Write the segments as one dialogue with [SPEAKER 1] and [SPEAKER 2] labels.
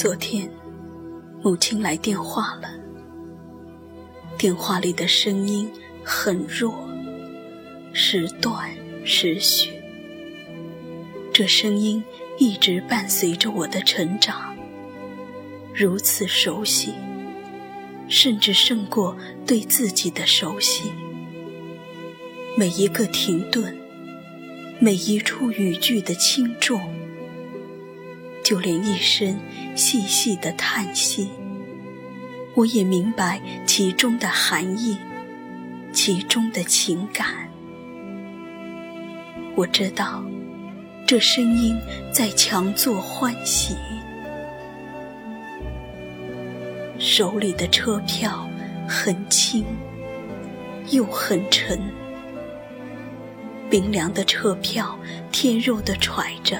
[SPEAKER 1] 昨天，母亲来电话了。电话里的声音很弱，时断时续。这声音一直伴随着我的成长，如此熟悉，甚至胜过对自己的熟悉。每一个停顿，每一处语句的轻重，就连一声细细的叹息。我也明白其中的含义，其中的情感。我知道，这声音在强作欢喜。手里的车票很轻，又很沉。冰凉的车票，天肉的揣着，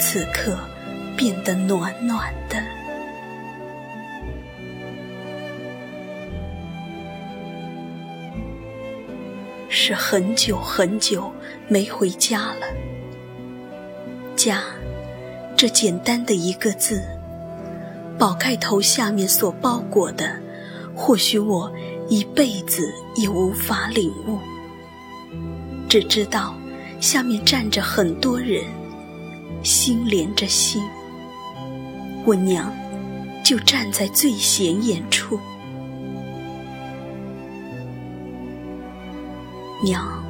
[SPEAKER 1] 此刻变得暖暖的。是很久很久没回家了。家，这简单的一个字，宝盖头下面所包裹的，或许我一辈子也无法领悟。只知道，下面站着很多人，心连着心。我娘，就站在最显眼处。娘，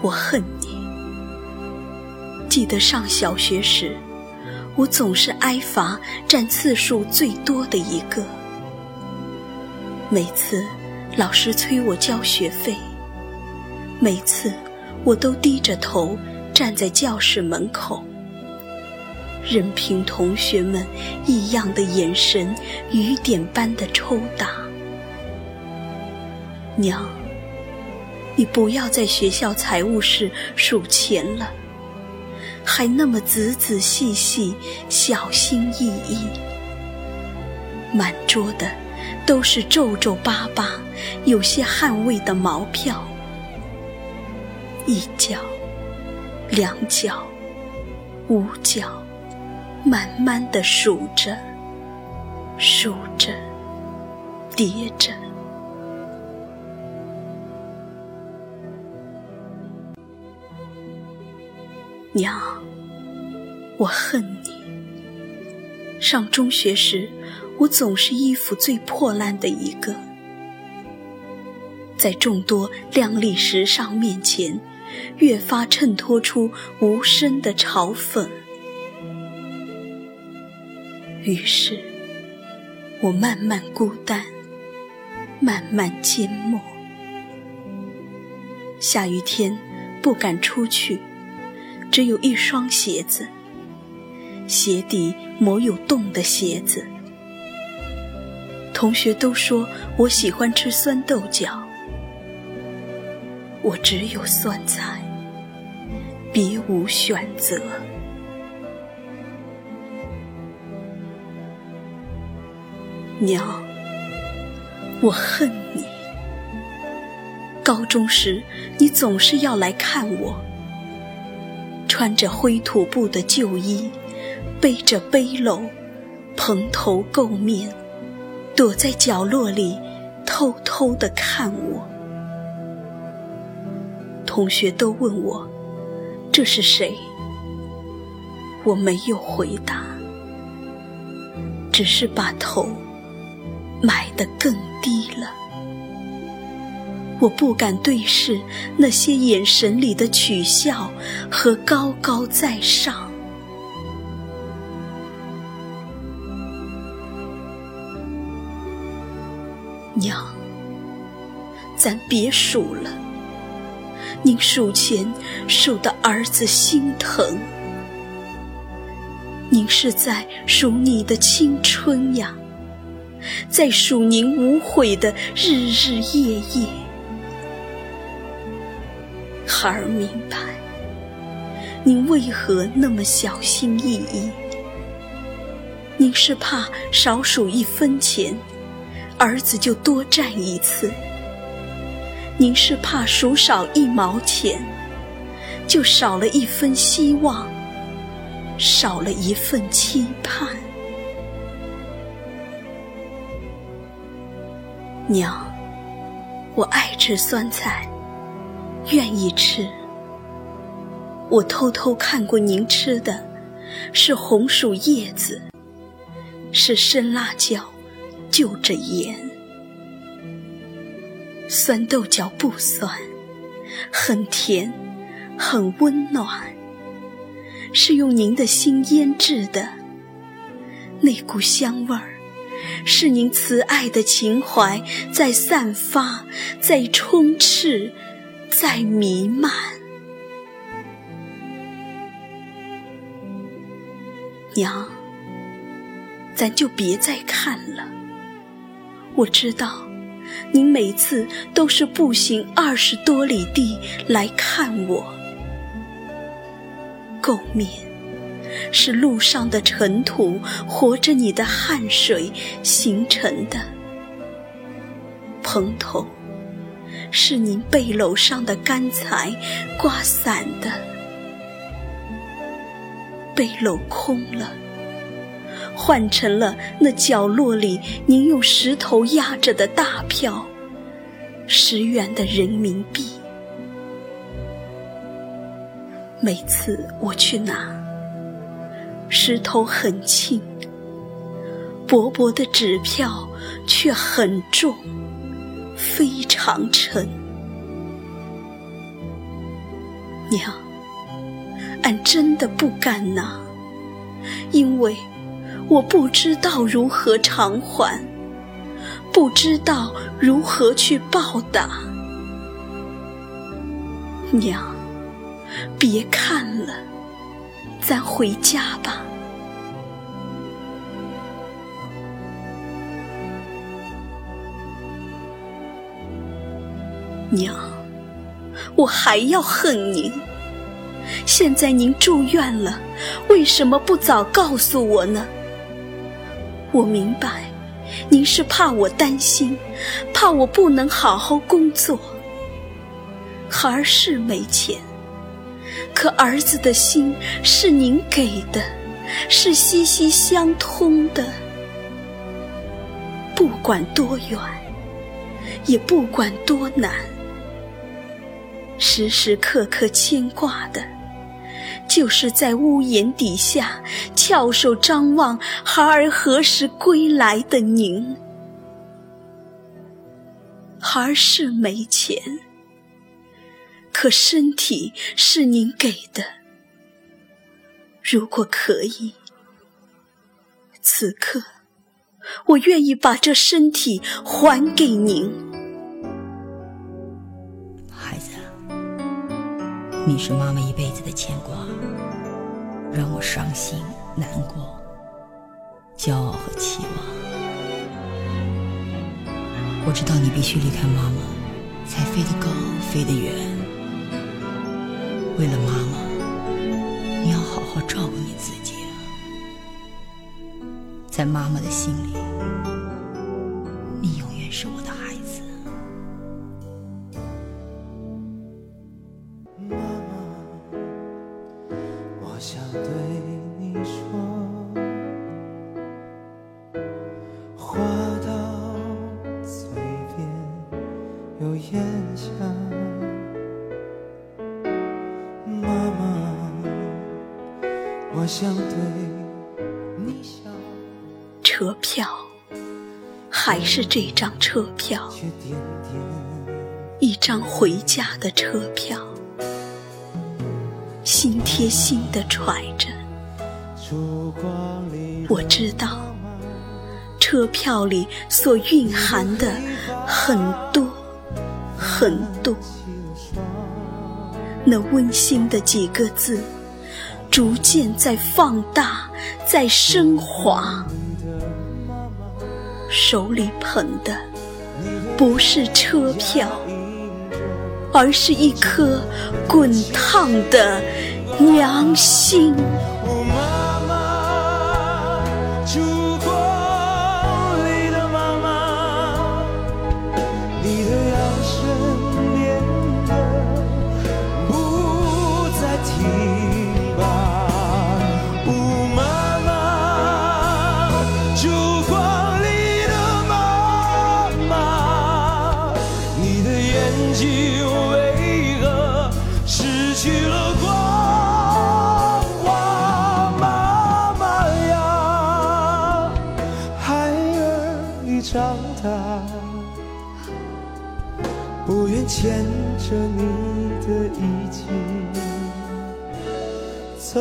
[SPEAKER 1] 我恨你。记得上小学时，我总是挨罚占次数最多的一个。每次老师催我交学费，每次我都低着头站在教室门口，任凭同学们异样的眼神雨点般的抽打。娘。你不要在学校财务室数钱了，还那么仔仔细细、小心翼翼。满桌的都是皱皱巴巴、有些汗味的毛票，一角、两角、五角，慢慢的数着、数着、叠着。娘，我恨你。上中学时，我总是衣服最破烂的一个，在众多靓丽时尚面前，越发衬托出无声的嘲讽。于是，我慢慢孤单，慢慢缄默。下雨天，不敢出去。只有一双鞋子，鞋底磨有洞的鞋子。同学都说我喜欢吃酸豆角，我只有酸菜，别无选择。娘，我恨你。高中时，你总是要来看我。穿着灰土布的旧衣，背着背篓，蓬头垢面，躲在角落里，偷偷的看我。同学都问我这是谁，我没有回答，只是把头埋得更低了。我不敢对视那些眼神里的取笑和高高在上。娘，咱别数了。您数钱数的儿子心疼，您是在数你的青春呀，在数您无悔的日日夜夜。孩儿明白，您为何那么小心翼翼？您是怕少数一分钱，儿子就多占一次；您是怕数少一毛钱，就少了一分希望，少了一份期盼。娘，我爱吃酸菜，愿意吃。我偷偷看过您吃的，是红薯叶子，是生辣椒，就着盐。酸豆角不酸，很甜，很温暖，是用您的心腌制的，那股香味儿。是您慈爱的情怀在散发，在充斥，在弥漫。娘，咱就别再看了。我知道，您每次都是步行二十多里地来看我，垢面。是路上的尘土，活着你的汗水形成的；蓬头，是您背篓上的干柴刮散的。背篓空了，换成了那角落里您用石头压着的大票，十元的人民币。每次我去拿。石头很轻，薄薄的纸票却很重，非常沉。娘，俺真的不敢拿，因为我不知道如何偿还，不知道如何去报答。娘，别看了。咱回家吧，娘，我还要恨您。现在您住院了，为什么不早告诉我呢？我明白，您是怕我担心，怕我不能好好工作。孩儿是没钱。可儿子的心是您给的，是息息相通的。不管多远，也不管多难，时时刻刻牵挂的，就是在屋檐底下翘首张望孩儿何时归来的您。孩儿是没钱。可身体是您给的，如果可以，此刻我愿意把这身体还给您。
[SPEAKER 2] 孩子，你是妈妈一辈子的牵挂，让我伤心难过，骄傲和期望。我知道你必须离开妈妈，才飞得高，飞得远。为了妈妈，你要好好照顾你自己。在妈妈的心里，你永远是我的孩
[SPEAKER 3] 我想对你笑。
[SPEAKER 1] 车票，还是这张车票，一张回家的车票，心贴心的揣着。我知道，车票里所蕴含的很多很多，那温馨的几个字。逐渐在放大，在升华。手里捧的不是车票，而是一颗滚烫的娘心。
[SPEAKER 3] 不愿牵着你的衣襟走